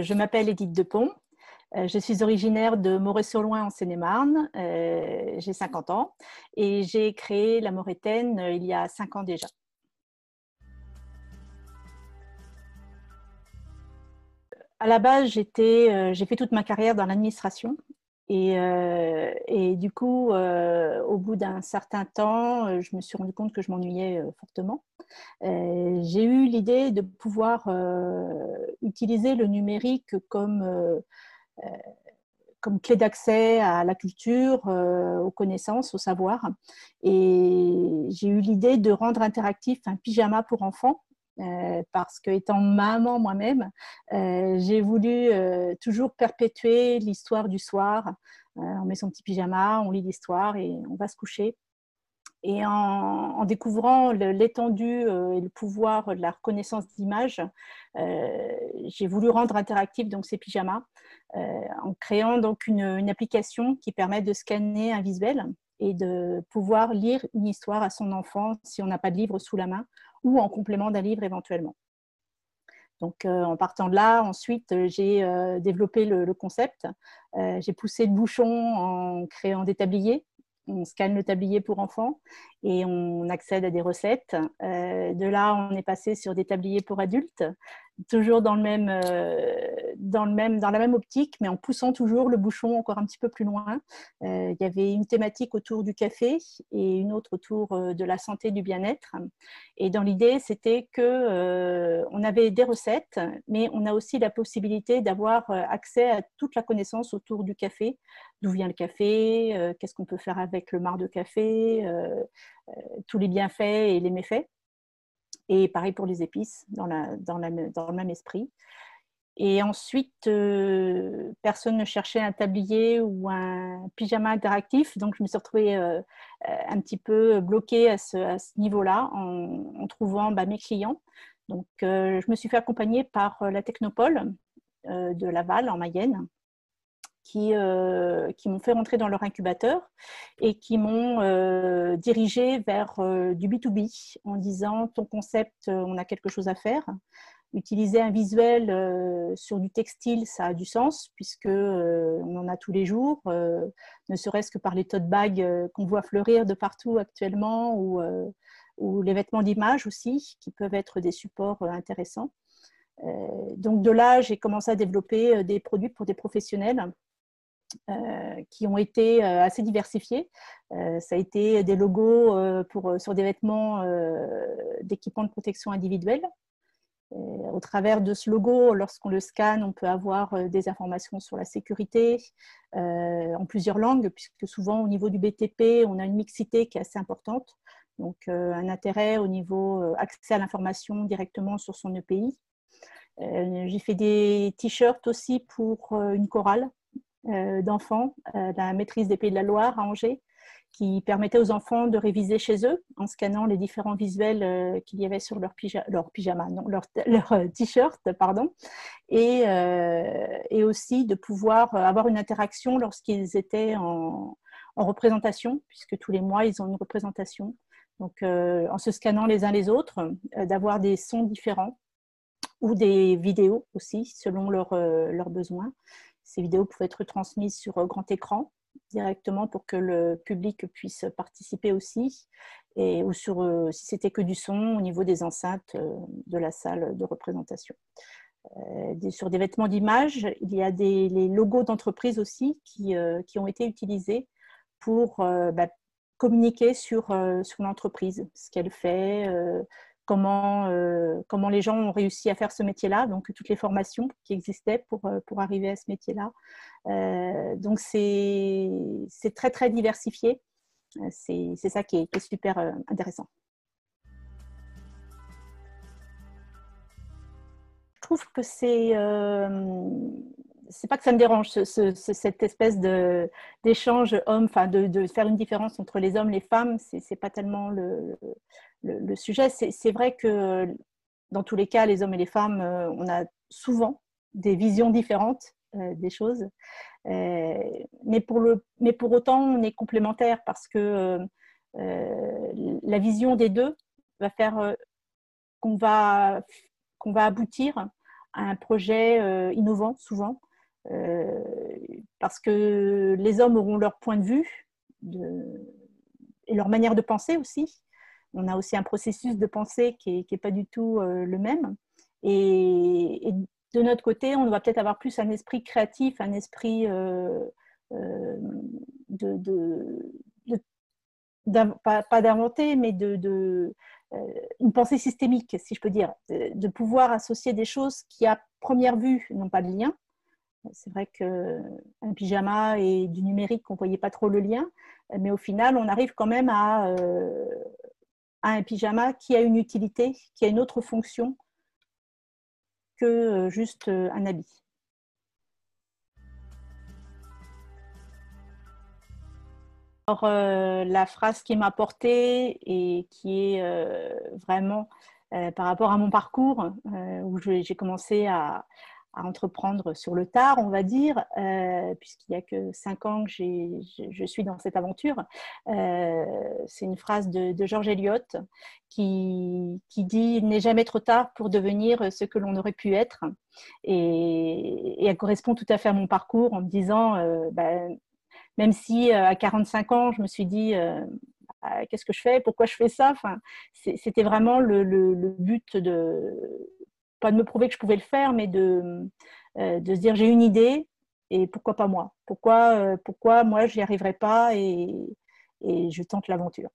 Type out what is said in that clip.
Je m'appelle Edith Depont. Euh, je suis originaire de Moret-sur-Loing en Seine-et-Marne. Euh, j'ai 50 ans et j'ai créé la Morétaine euh, il y a 5 ans déjà. À la base, j'ai fait toute ma carrière dans l'administration. Et, du coup, au bout d'un certain temps, je me suis rendu compte que je m'ennuyais fortement. J'ai eu l'idée de pouvoir utiliser le numérique comme euh, comme clé d'accès à la culture, euh, aux connaissances, au savoir. Et j'ai eu l'idée de rendre interactif un pyjama pour enfants euh, parce que étant maman moi-même, j'ai voulu toujours perpétuer l'histoire du soir. on met son petit pyjama, on lit l'histoire et on va se coucher. Et en, découvrant l'étendue euh, et le pouvoir de la reconnaissance d'images, euh, j'ai voulu rendre interactif donc ces pyjamas euh, en créant donc une, application qui permet de scanner un visuel et de pouvoir lire une histoire à son enfant si on n'a pas de livre sous la main ou en complément d'un livre éventuellement. Donc, en partant de là, ensuite, j'ai développé le concept. j'ai poussé le bouchon en créant des tabliers on scanne le tablier pour enfants et on accède à des recettes. Euh, de là, on est passé sur des tabliers pour adultes toujours dans, le même, euh, dans, le même, dans la même optique, mais en poussant toujours le bouchon encore un petit peu plus loin. Euh, il y avait une thématique autour du café et une autre autour euh, de la santé du bien-être. Et dans l'idée, c'était que on avait des recettes, mais on a aussi la possibilité d'avoir accès à toute la connaissance autour du café. D'où vient le café Qu'est-ce qu'on peut faire avec le marc de café Tous les bienfaits et les méfaits. Et pareil pour les épices, dans, le même esprit. Et ensuite, euh, personne ne cherchait un tablier ou un pyjama interactif, donc je me suis retrouvée euh, un petit peu bloquée à ce, niveau-là en, trouvant bah, mes clients. Donc, euh, je me suis fait accompagner par la Technopole de Laval en Mayenne, qui, euh, qui m'ont fait rentrer dans leur incubateur et qui m'ont euh, dirigé vers euh, du B2B en disant ton concept, on a quelque chose à faire. Utiliser un visuel sur du textile, ça a du sens puisque on en a tous les jours, ne serait-ce que par les tote bags qu'on voit fleurir de partout actuellement ou, ou les vêtements d'image aussi qui peuvent être des supports intéressants. donc de là, j'ai commencé à développer des produits pour des professionnels euh, qui ont été euh, assez diversifiés. Euh, ça a été des logos pour, sur des vêtements d'équipement de protection individuelle. au travers de ce logo, lorsqu'on le scanne, on peut avoir des informations sur la sécurité en plusieurs langues, puisque souvent au niveau du BTP, on a une mixité qui est assez importante. Donc un intérêt au niveau accès à l'information directement sur son EPI. J'ai fait des t-shirts aussi pour une chorale euh, d'enfants, euh, la maîtrise des Pays de la Loire à Angers, qui permettait aux enfants de réviser chez eux en scannant les différents visuels euh, qu'il y avait sur leur, leur pyjama, non, leur, t-shirt, pardon, et, et, aussi de pouvoir avoir une interaction lorsqu'ils étaient en, en, représentation, puisque tous les mois, ils ont une représentation. Donc, en se scannant les uns les autres, d'avoir des sons différents ou des vidéos aussi, selon leurs besoins. Ces vidéos pouvaient être transmises sur euh, grand écran directement pour que le public puisse participer aussi, ou sur, euh, si c'était que du son, au niveau des enceintes euh, de la salle de représentation. sur des vêtements d'image, il y a des les logos d'entreprise aussi qui, ont été utilisés pour bah, communiquer sur l'entreprise, ce qu'elle fait, comment, euh, comment les gens ont réussi à faire ce métier-là, donc toutes les formations qui existaient pour, euh, arriver à ce métier-là. Euh, donc c'est très très diversifié. C'est ça qui est, super intéressant. Je trouve que c'est c'est pas que ça me dérange, cette espèce d'échange homme, enfin de, faire une différence entre les hommes et les femmes, c'est pas tellement le, sujet. C'est vrai que dans tous les cas, les hommes et les femmes, euh, on a souvent des visions différentes euh, des choses. Euh, mais, pour le, mais pour autant, on est complémentaires parce que la vision des deux va faire qu'on va, qu'on va aboutir un projet innovant souvent, parce que les hommes auront leur point de vue et leur manière de penser aussi. On a aussi un processus de pensée qui n'est pas du tout le même. Et, de notre côté, on va peut-être avoir plus un esprit créatif, un esprit de, pas, d'inventer, mais de, euh, une pensée systémique, si je peux dire, de, pouvoir associer des choses qui, à première vue, n'ont pas de lien. C'est vrai qu'un pyjama et du numérique, on ne voyait pas trop le lien, mais au final, on arrive quand même à, euh, un pyjama qui a une utilité, qui a une autre fonction que euh, juste un habit. Alors, euh, la phrase qui m'a portée et qui est euh, vraiment euh, par rapport à mon parcours, où j'ai commencé à, entreprendre sur le tard, on va dire, puisqu'il n'y a que cinq ans que je suis dans cette aventure. C'est une phrase de, Georges Eliot qui, dit Il n'est jamais trop tard pour devenir ce que l'on aurait pu être. Et, elle correspond tout à fait à mon parcours en me disant ben, même si euh, à 45 ans, je me suis dit euh, ah, qu'est-ce que je fais, pourquoi je fais ça? Enfin, c'était vraiment le, but de pas de me prouver que je pouvais le faire, mais de, euh, se dire j'ai une idée et pourquoi pas moi? Pourquoi, pourquoi moi j'y arriverai pas et, et je tente l'aventure?